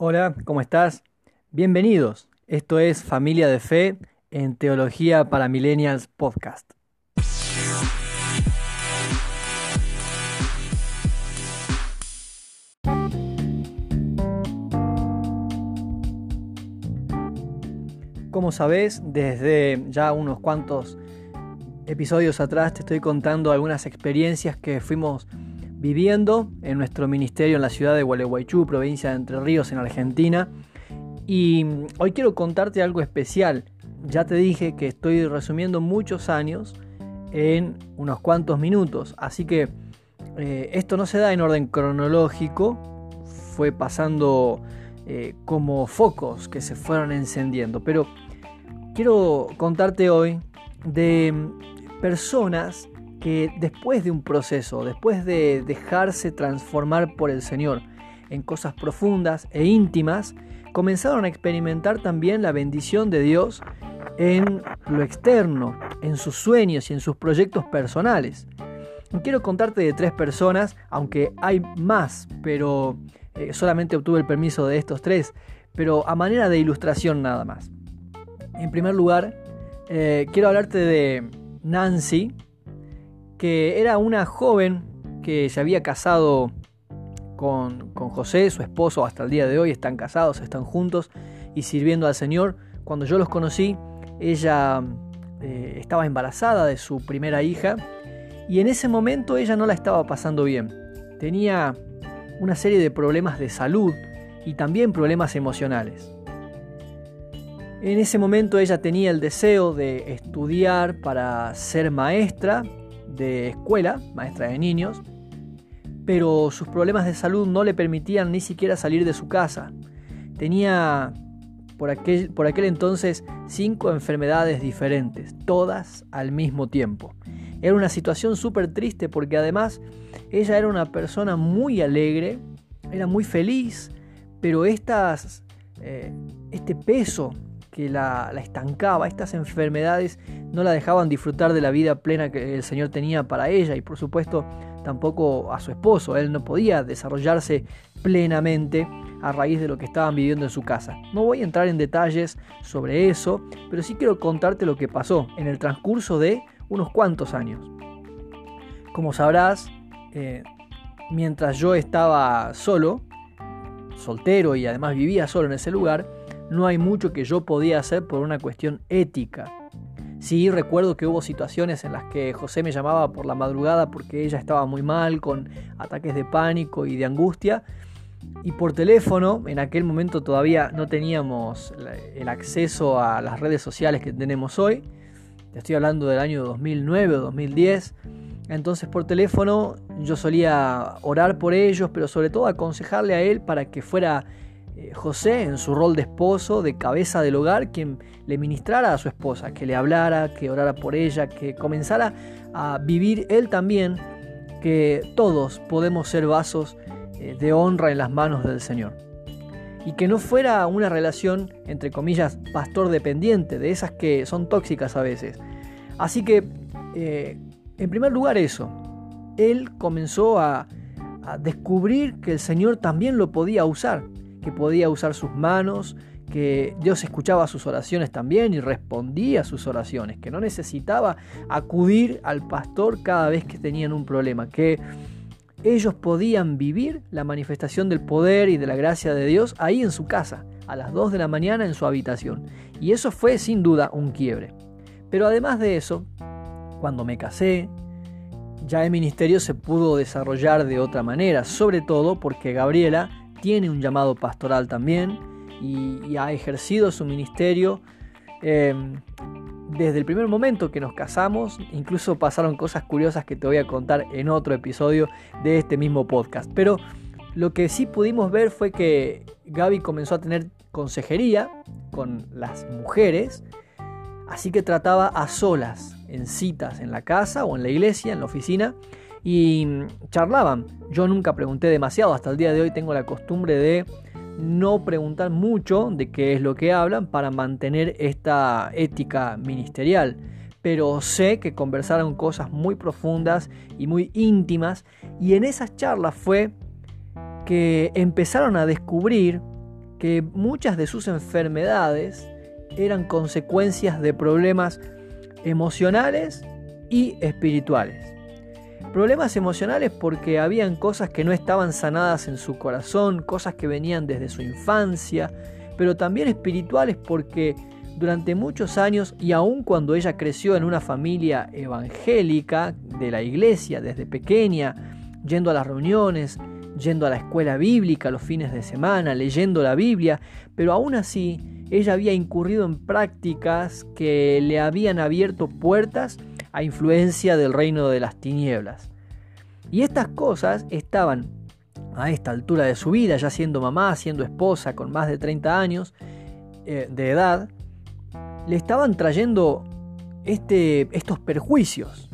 Hola, ¿cómo estás? Bienvenidos. Esto es Familia de Fe en Teología para Millennials Podcast. Como sabes, desde ya unos cuantos episodios atrás te estoy contando algunas experiencias que fuimos viviendo en nuestro ministerio en la ciudad de Gualeguaychú, provincia de Entre Ríos, en Argentina. Y hoy quiero contarte algo especial. Ya te dije que estoy resumiendo muchos años en unos cuantos minutos, así que eh, esto no se da en orden cronológico, fue pasando eh, como focos que se fueron encendiendo, pero quiero contarte hoy de personas que después de un proceso, después de dejarse transformar por el Señor en cosas profundas e íntimas, comenzaron a experimentar también la bendición de Dios en lo externo, en sus sueños y en sus proyectos personales. quiero contarte de tres personas, aunque hay más, pero eh, solamente obtuve el permiso de estos tres, pero a manera de ilustración nada más. En primer lugar, eh, quiero hablarte de Nancy, que era una joven que se había casado con, José, su esposo, hasta el día de hoy están casados, están juntos y sirviendo al Señor. Cuando yo los conocí, ella eh, estaba embarazada de su primera hija y en ese momento ella no la estaba pasando bien. Tenía una serie de problemas de salud y también problemas emocionales. En ese momento ella tenía el deseo de estudiar para ser maestra de escuela, maestra de niños, pero sus problemas de salud no le permitían ni siquiera salir de su casa. Tenía por aquel, por aquel entonces cinco enfermedades diferentes, todas al mismo tiempo. Era una situación súper triste porque además ella era una persona muy alegre, era muy feliz, pero estas, eh, este peso que la, estancaba, estas enfermedades no la dejaban disfrutar de la vida plena que el Señor tenía para ella y por supuesto tampoco a su esposo. Él no podía desarrollarse plenamente a raíz de lo que estaban viviendo en su casa. No voy a entrar en detalles sobre eso, pero sí quiero contarte lo que pasó en el transcurso de unos cuantos años. Como sabrás, eh, mientras yo estaba solo, soltero y además vivía solo en ese lugar, no hay mucho que yo podía hacer por una cuestión ética. Sí, recuerdo que hubo situaciones en las que José me llamaba por la madrugada porque ella estaba muy mal, con ataques de pánico y de angustia. Y por teléfono, en aquel momento todavía no teníamos el acceso a las redes sociales que tenemos hoy. Estoy hablando del año 2009 o 2010. Entonces por teléfono yo solía orar por ellos, pero sobre todo aconsejarle a él para que fuera José, en su rol de esposo, de cabeza del hogar, quien le ministrara a su esposa, que le hablara, que orara por ella, que comenzara a vivir él también, que todos podemos ser vasos eh, de honra en las manos del Señor. Y que no fuera una relación, entre comillas, pastor dependiente, de esas que son tóxicas a veces. Así que, eh, en primer lugar eso, él comenzó a descubrir que el Señor también lo podía usar que podía usar sus manos, que Dios escuchaba sus oraciones también y respondía a sus oraciones, que no necesitaba acudir al pastor cada vez que tenían un problema, que ellos podían vivir la manifestación del poder y de la gracia de Dios ahí en su casa, a las 2 de la mañana en su habitación. Y eso fue sin duda un quiebre. Pero además de eso, cuando me casé, ya el ministerio se pudo desarrollar de otra manera, sobre todo porque Gabriela tiene un llamado pastoral también y, ha ejercido su ministerio eh, desde el primer momento que nos casamos. Incluso pasaron cosas curiosas que te voy a contar en otro episodio de este mismo podcast. Pero lo que sí pudimos ver fue que Gaby comenzó a tener consejería con las mujeres, así que trataba a solas, en citas en la casa o en la iglesia, en la oficina, y charlaban. Yo nunca pregunté demasiado, hasta el día de hoy tengo la costumbre de no preguntar mucho de qué es lo que hablan para mantener esta ética ministerial. Pero sé que conversaron cosas muy profundas y muy íntimas y en esas charlas fue que empezaron a descubrir que muchas de sus enfermedades eran consecuencias de problemas emocionales y espirituales. Problemas emocionales porque habían cosas que no estaban sanadas en su corazón, cosas que venían desde su infancia, pero también espirituales porque durante muchos años y aun cuando ella creció en una familia evangélica de la iglesia desde pequeña, yendo a las reuniones, yendo a la escuela bíblica los fines de semana, leyendo la Biblia, pero aún así ella había incurrido en prácticas que le habían abierto puertas a influencia del reino de las tinieblas. Y estas cosas estaban a esta altura de su vida, ya siendo mamá, siendo esposa con más de 30 años eh, de edad, le estaban trayendo este, estos perjuicios.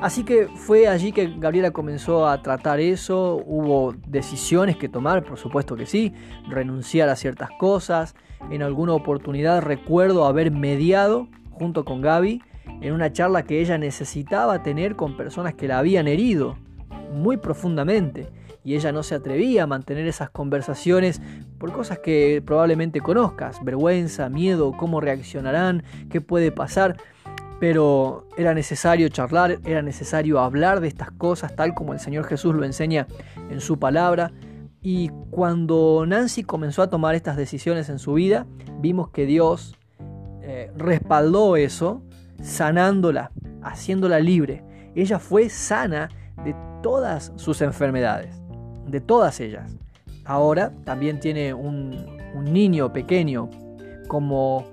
Así que fue allí que Gabriela comenzó a tratar eso, hubo decisiones que tomar, por supuesto que sí, renunciar a ciertas cosas. En alguna oportunidad recuerdo haber mediado junto con Gaby en una charla que ella necesitaba tener con personas que la habían herido muy profundamente y ella no se atrevía a mantener esas conversaciones por cosas que probablemente conozcas, vergüenza, miedo, cómo reaccionarán, qué puede pasar pero era necesario charlar, era necesario hablar de estas cosas tal como el Señor Jesús lo enseña en su palabra. Y cuando Nancy comenzó a tomar estas decisiones en su vida, vimos que Dios eh, respaldó eso, sanándola, haciéndola libre. Ella fue sana de todas sus enfermedades, de todas ellas. Ahora también tiene un, niño pequeño como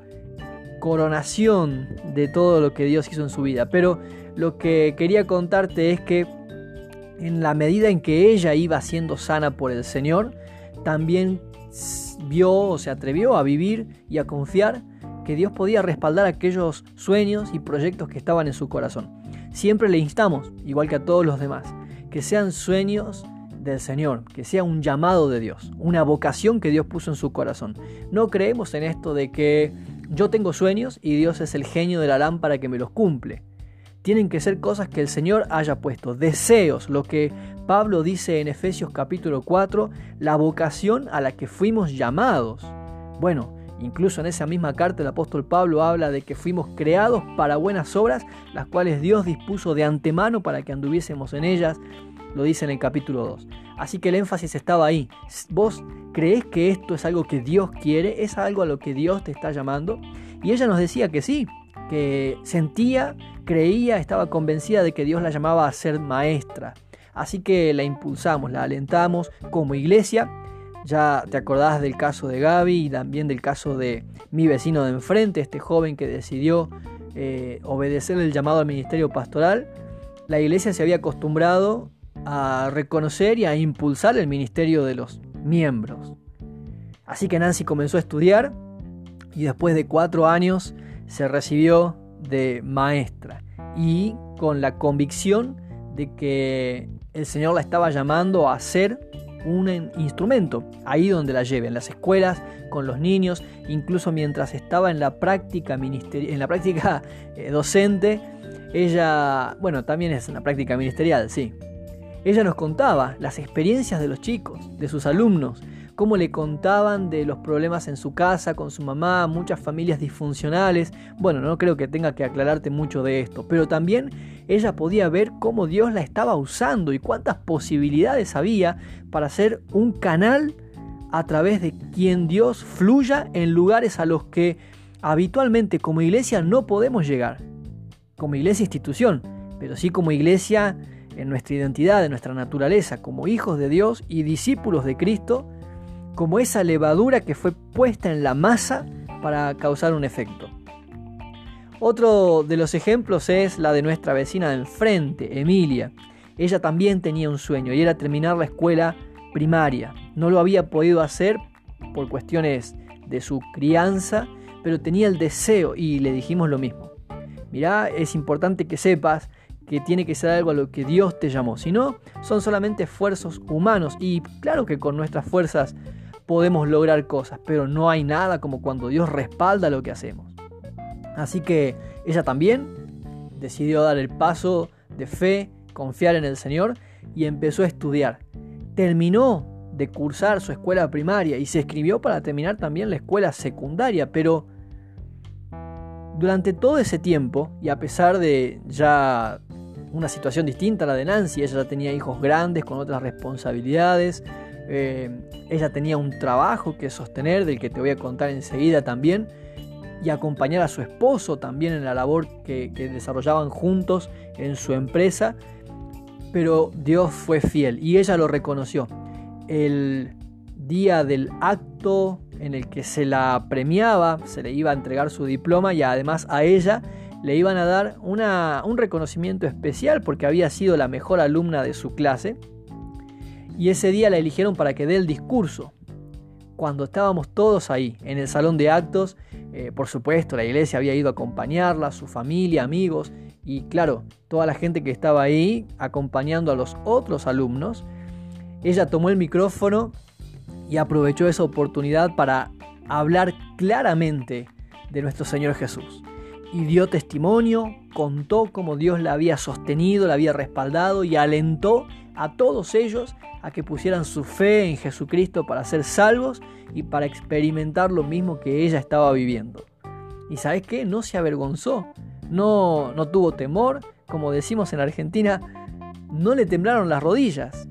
coronación de todo lo que Dios hizo en su vida. Pero lo que quería contarte es que en la medida en que ella iba siendo sana por el Señor, también vio o se atrevió a vivir y a confiar que Dios podía respaldar aquellos sueños y proyectos que estaban en su corazón. Siempre le instamos, igual que a todos los demás, que sean sueños del Señor, que sea un llamado de Dios, una vocación que Dios puso en su corazón. No creemos en esto de que yo tengo sueños y Dios es el genio de la lámpara que me los cumple. Tienen que ser cosas que el Señor haya puesto, deseos, lo que Pablo dice en Efesios capítulo 4, la vocación a la que fuimos llamados. Bueno, incluso en esa misma carta el apóstol Pablo habla de que fuimos creados para buenas obras, las cuales Dios dispuso de antemano para que anduviésemos en ellas lo dice en el capítulo 2. Así que el énfasis estaba ahí. ¿Vos crees que esto es algo que Dios quiere? ¿Es algo a lo que Dios te está llamando? Y ella nos decía que sí, que sentía, creía, estaba convencida de que Dios la llamaba a ser maestra. Así que la impulsamos, la alentamos como iglesia. Ya te acordás del caso de Gaby y también del caso de mi vecino de enfrente, este joven que decidió eh, obedecer el llamado al ministerio pastoral. La iglesia se había acostumbrado a reconocer y a impulsar el ministerio de los miembros. Así que Nancy comenzó a estudiar y después de cuatro años se recibió de maestra y con la convicción de que el Señor la estaba llamando a ser un instrumento ahí donde la lleve, en las escuelas, con los niños, incluso mientras estaba en la práctica, en la práctica eh, docente, ella, bueno, también es una práctica ministerial, sí, ella nos contaba las experiencias de los chicos, de sus alumnos, cómo le contaban de los problemas en su casa, con su mamá, muchas familias disfuncionales. Bueno, no creo que tenga que aclararte mucho de esto, pero también ella podía ver cómo Dios la estaba usando y cuántas posibilidades había para ser un canal a través de quien Dios fluya en lugares a los que habitualmente como iglesia no podemos llegar. Como iglesia institución, pero sí como iglesia en nuestra identidad, en nuestra naturaleza como hijos de Dios y discípulos de Cristo, como esa levadura que fue puesta en la masa para causar un efecto. Otro de los ejemplos es la de nuestra vecina de enfrente, Emilia. Ella también tenía un sueño y era terminar la escuela primaria. No lo había podido hacer por cuestiones de su crianza, pero tenía el deseo y le dijimos lo mismo. Mirá, es importante que sepas que tiene que ser algo a lo que Dios te llamó. Si no, son solamente esfuerzos humanos. Y claro que con nuestras fuerzas podemos lograr cosas, pero no hay nada como cuando Dios respalda lo que hacemos. Así que ella también decidió dar el paso de fe, confiar en el Señor y empezó a estudiar. Terminó de cursar su escuela primaria y se escribió para terminar también la escuela secundaria, pero durante todo ese tiempo, y a pesar de ya una situación distinta a la de Nancy, ella ya tenía hijos grandes con otras responsabilidades, eh, ella tenía un trabajo que sostener, del que te voy a contar enseguida también, y acompañar a su esposo también en la labor que, que desarrollaban juntos en su empresa, pero Dios fue fiel y ella lo reconoció. El día del acto en el que se la premiaba, se le iba a entregar su diploma y además a ella le iban a dar un reconocimiento especial porque había sido la mejor alumna de su clase. Y ese día la eligieron para que dé el discurso. Cuando estábamos todos ahí, en el salón de actos, eh, por supuesto, la iglesia había ido a acompañarla, su familia, amigos, y claro, toda la gente que estaba ahí acompañando a los otros alumnos, ella tomó el micrófono y aprovechó esa oportunidad para hablar claramente de nuestro Señor Jesús. Y dio testimonio, contó cómo Dios la había sostenido, la había respaldado y alentó a todos ellos a que pusieran su fe en Jesucristo para ser salvos y para experimentar lo mismo que ella estaba viviendo. Y sabes qué, no se avergonzó, no, no tuvo temor, como decimos en Argentina, no le temblaron las rodillas,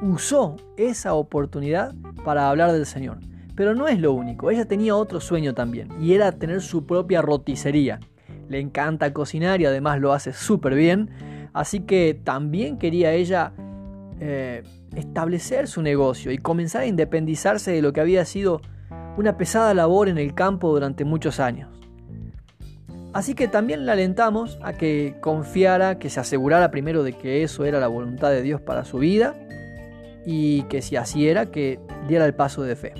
usó esa oportunidad para hablar del Señor. Pero no es lo único, ella tenía otro sueño también, y era tener su propia roticería. Le encanta cocinar y además lo hace súper bien, así que también quería ella eh, establecer su negocio y comenzar a independizarse de lo que había sido una pesada labor en el campo durante muchos años. Así que también la alentamos a que confiara, que se asegurara primero de que eso era la voluntad de Dios para su vida y que si así era, que diera el paso de fe.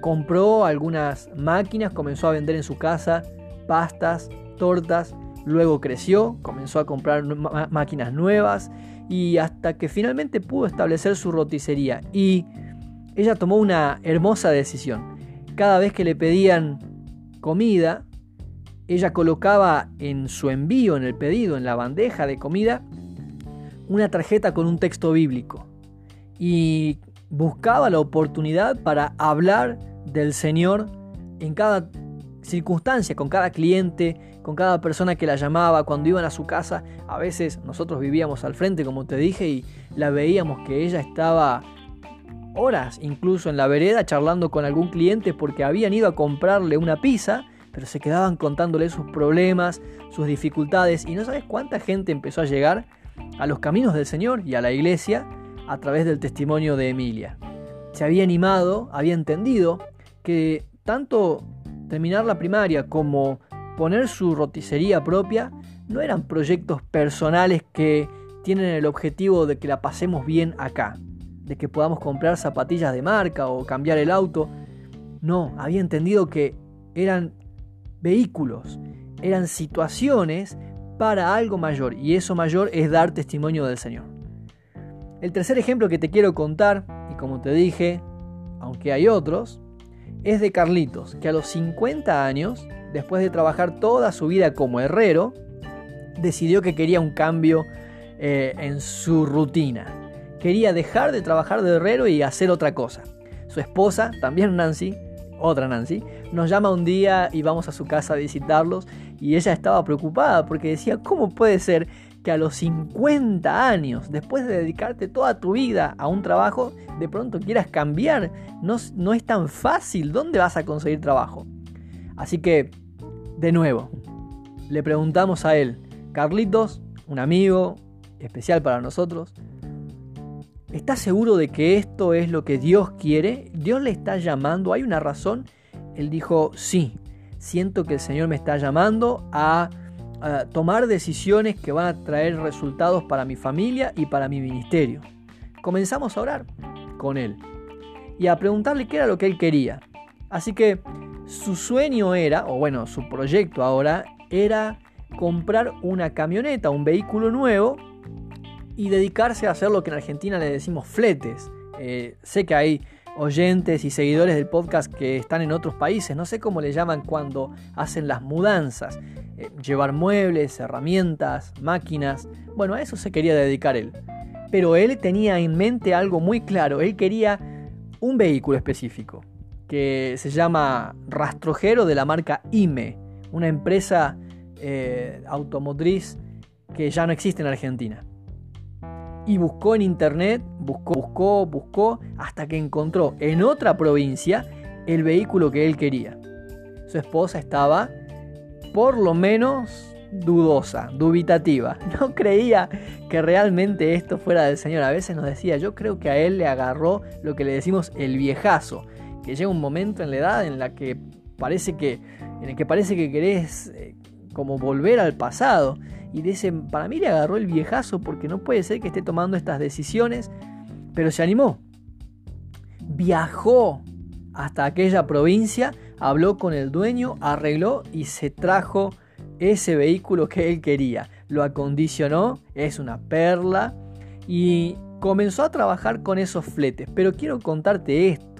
Compró algunas máquinas, comenzó a vender en su casa pastas, tortas, luego creció, comenzó a comprar máquinas nuevas y hasta que finalmente pudo establecer su roticería. Y ella tomó una hermosa decisión. Cada vez que le pedían comida, ella colocaba en su envío, en el pedido, en la bandeja de comida, una tarjeta con un texto bíblico y buscaba la oportunidad para hablar del Señor en cada circunstancia, con cada cliente, con cada persona que la llamaba, cuando iban a su casa. A veces nosotros vivíamos al frente, como te dije, y la veíamos que ella estaba horas incluso en la vereda charlando con algún cliente porque habían ido a comprarle una pizza, pero se quedaban contándole sus problemas, sus dificultades, y no sabes cuánta gente empezó a llegar a los caminos del Señor y a la iglesia a través del testimonio de Emilia. Se había animado, había entendido que tanto terminar la primaria como poner su roticería propia no eran proyectos personales que tienen el objetivo de que la pasemos bien acá, de que podamos comprar zapatillas de marca o cambiar el auto. No, había entendido que eran vehículos, eran situaciones para algo mayor y eso mayor es dar testimonio del Señor. El tercer ejemplo que te quiero contar, y como te dije, aunque hay otros, es de Carlitos, que a los 50 años, después de trabajar toda su vida como herrero, decidió que quería un cambio eh, en su rutina. Quería dejar de trabajar de herrero y hacer otra cosa. Su esposa, también Nancy, otra Nancy, nos llama un día y vamos a su casa a visitarlos y ella estaba preocupada porque decía, ¿cómo puede ser que a los 50 años, después de dedicarte toda tu vida a un trabajo, de pronto quieras cambiar. No, no es tan fácil. ¿Dónde vas a conseguir trabajo? Así que, de nuevo, le preguntamos a él, Carlitos, un amigo especial para nosotros, ¿estás seguro de que esto es lo que Dios quiere? ¿Dios le está llamando? ¿Hay una razón? Él dijo, sí, siento que el Señor me está llamando a tomar decisiones que van a traer resultados para mi familia y para mi ministerio. Comenzamos a orar con él y a preguntarle qué era lo que él quería. Así que su sueño era, o bueno, su proyecto ahora era comprar una camioneta, un vehículo nuevo y dedicarse a hacer lo que en Argentina le decimos fletes. Eh, sé que hay oyentes y seguidores del podcast que están en otros países, no sé cómo le llaman cuando hacen las mudanzas. Eh, llevar muebles, herramientas, máquinas. Bueno, a eso se quería dedicar él. Pero él tenía en mente algo muy claro. Él quería un vehículo específico que se llama Rastrojero de la marca IME, una empresa eh, automotriz que ya no existe en Argentina. Y buscó en internet, buscó, buscó, buscó, hasta que encontró en otra provincia el vehículo que él quería. Su esposa estaba por lo menos dudosa, dubitativa. No creía que realmente esto fuera del Señor. A veces nos decía, yo creo que a él le agarró lo que le decimos el viejazo, que llega un momento en la edad en la que parece que en el que parece que querés eh, como volver al pasado y dice, para mí le agarró el viejazo porque no puede ser que esté tomando estas decisiones, pero se animó. Viajó hasta aquella provincia, habló con el dueño, arregló y se trajo ese vehículo que él quería. Lo acondicionó, es una perla y comenzó a trabajar con esos fletes. Pero quiero contarte esto.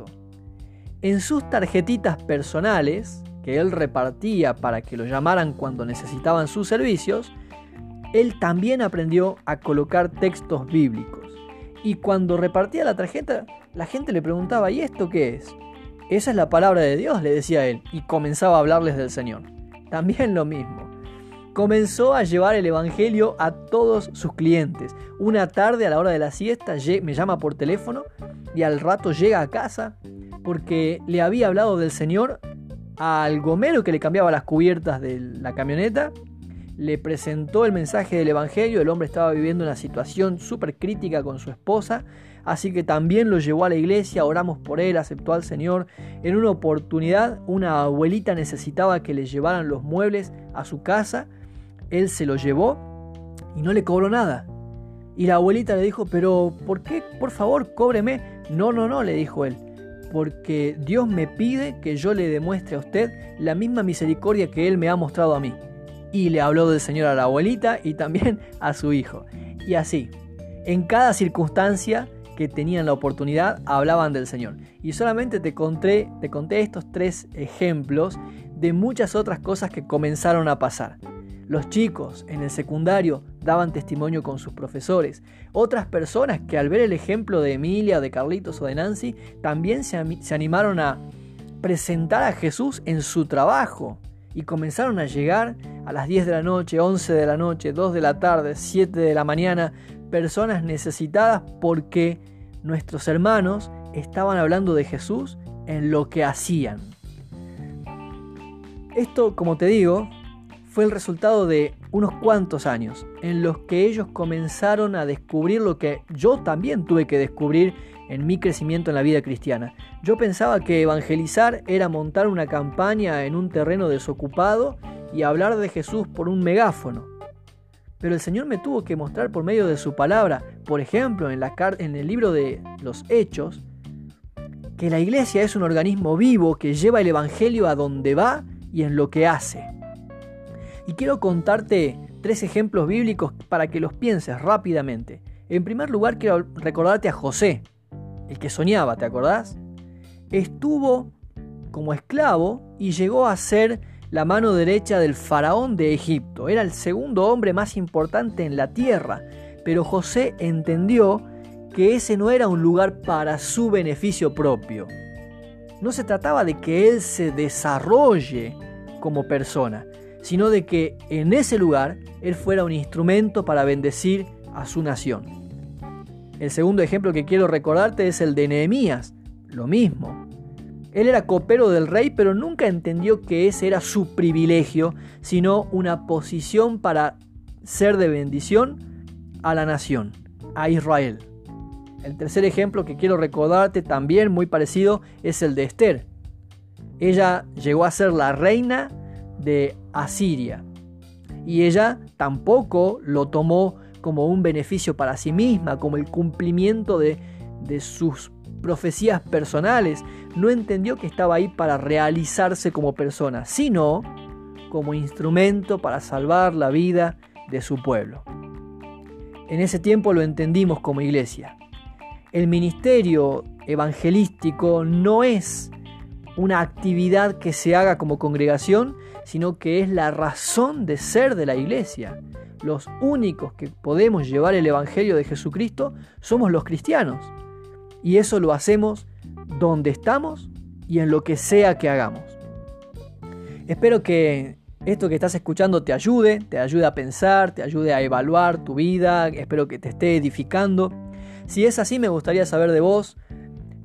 En sus tarjetitas personales, que él repartía para que lo llamaran cuando necesitaban sus servicios, él también aprendió a colocar textos bíblicos. Y cuando repartía la tarjeta, la gente le preguntaba, ¿y esto qué es? Esa es la palabra de Dios, le decía él, y comenzaba a hablarles del Señor. También lo mismo. Comenzó a llevar el Evangelio a todos sus clientes. Una tarde a la hora de la siesta me llama por teléfono y al rato llega a casa porque le había hablado del Señor al gomero que le cambiaba las cubiertas de la camioneta le presentó el mensaje del Evangelio, el hombre estaba viviendo una situación súper crítica con su esposa, así que también lo llevó a la iglesia, oramos por él, aceptó al Señor. En una oportunidad, una abuelita necesitaba que le llevaran los muebles a su casa, él se lo llevó y no le cobró nada. Y la abuelita le dijo, pero ¿por qué? Por favor, cóbreme. No, no, no, le dijo él, porque Dios me pide que yo le demuestre a usted la misma misericordia que Él me ha mostrado a mí y le habló del Señor a la abuelita y también a su hijo. Y así, en cada circunstancia que tenían la oportunidad, hablaban del Señor. Y solamente te conté, te conté estos tres ejemplos de muchas otras cosas que comenzaron a pasar. Los chicos en el secundario daban testimonio con sus profesores. Otras personas que al ver el ejemplo de Emilia, de Carlitos o de Nancy, también se, animaron a presentar a Jesús en su trabajo y comenzaron a llegar a las 10 de la noche, 11 de la noche, 2 de la tarde, 7 de la mañana, personas necesitadas porque nuestros hermanos estaban hablando de Jesús en lo que hacían. Esto, como te digo, fue el resultado de unos cuantos años en los que ellos comenzaron a descubrir lo que yo también tuve que descubrir en mi crecimiento en la vida cristiana. Yo pensaba que evangelizar era montar una campaña en un terreno desocupado y hablar de Jesús por un megáfono. Pero el Señor me tuvo que mostrar por medio de su palabra, por ejemplo, en, la en el libro de los Hechos, que la iglesia es un organismo vivo que lleva el Evangelio a donde va y en lo que hace. Y quiero contarte tres ejemplos bíblicos para que los pienses rápidamente. En primer lugar, quiero recordarte a José, el que soñaba, ¿te acordás? Estuvo como esclavo y llegó a ser la mano derecha del faraón de Egipto. Era el segundo hombre más importante en la tierra, pero José entendió que ese no era un lugar para su beneficio propio. No se trataba de que él se desarrolle como persona, sino de que en ese lugar él fuera un instrumento para bendecir a su nación. El segundo ejemplo que quiero recordarte es el de Nehemías. Lo mismo. Él era copero del rey, pero nunca entendió que ese era su privilegio, sino una posición para ser de bendición a la nación, a Israel. El tercer ejemplo que quiero recordarte, también muy parecido, es el de Esther. Ella llegó a ser la reina de Asiria y ella tampoco lo tomó como un beneficio para sí misma, como el cumplimiento de, de sus profecías personales. No entendió que estaba ahí para realizarse como persona, sino como instrumento para salvar la vida de su pueblo. En ese tiempo lo entendimos como iglesia. El ministerio evangelístico no es una actividad que se haga como congregación, sino que es la razón de ser de la iglesia. los únicos que podemos llevar el Evangelio de Jesucristo somos los cristianos. Y eso lo hacemos donde estamos y en lo que sea que hagamos. Espero que esto que estás escuchando te ayude, te ayude a pensar, te ayude a evaluar tu vida, espero que te esté edificando. Si es así, me gustaría saber de vos.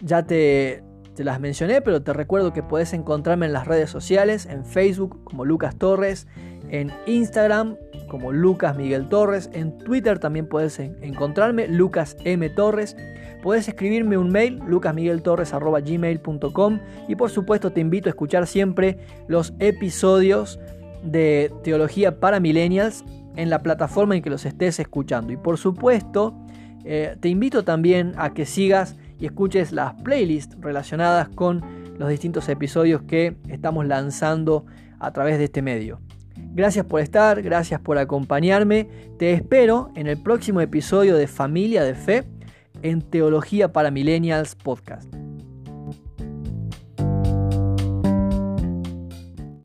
Ya te, te las mencioné, pero te recuerdo que puedes encontrarme en las redes sociales, en Facebook como Lucas Torres, en Instagram como Lucas Miguel Torres, en Twitter también puedes encontrarme Lucas M Torres. Puedes escribirme un mail lucasmigueltorres.gmail.com y por supuesto te invito a escuchar siempre los episodios de Teología para Millennials en la plataforma en que los estés escuchando. Y por supuesto, eh, te invito también a que sigas y escuches las playlists relacionadas con los distintos episodios que estamos lanzando a través de este medio. Gracias por estar, gracias por acompañarme. Te espero en el próximo episodio de Familia de Fe en Teología para Millennials Podcast.